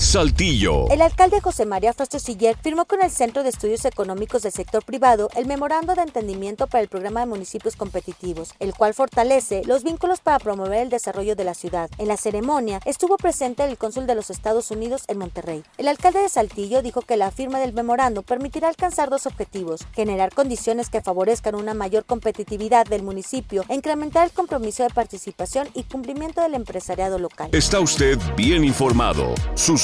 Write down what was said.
Saltillo. El alcalde José María Frostio Siller firmó con el Centro de Estudios Económicos del Sector Privado el memorando de entendimiento para el programa de municipios competitivos, el cual fortalece los vínculos para promover el desarrollo de la ciudad. En la ceremonia estuvo presente el cónsul de los Estados Unidos en Monterrey. El alcalde de Saltillo dijo que la firma del memorando permitirá alcanzar dos objetivos, generar condiciones que favorezcan una mayor competitividad del municipio e incrementar el compromiso de participación y cumplimiento del empresariado local. Está usted bien informado.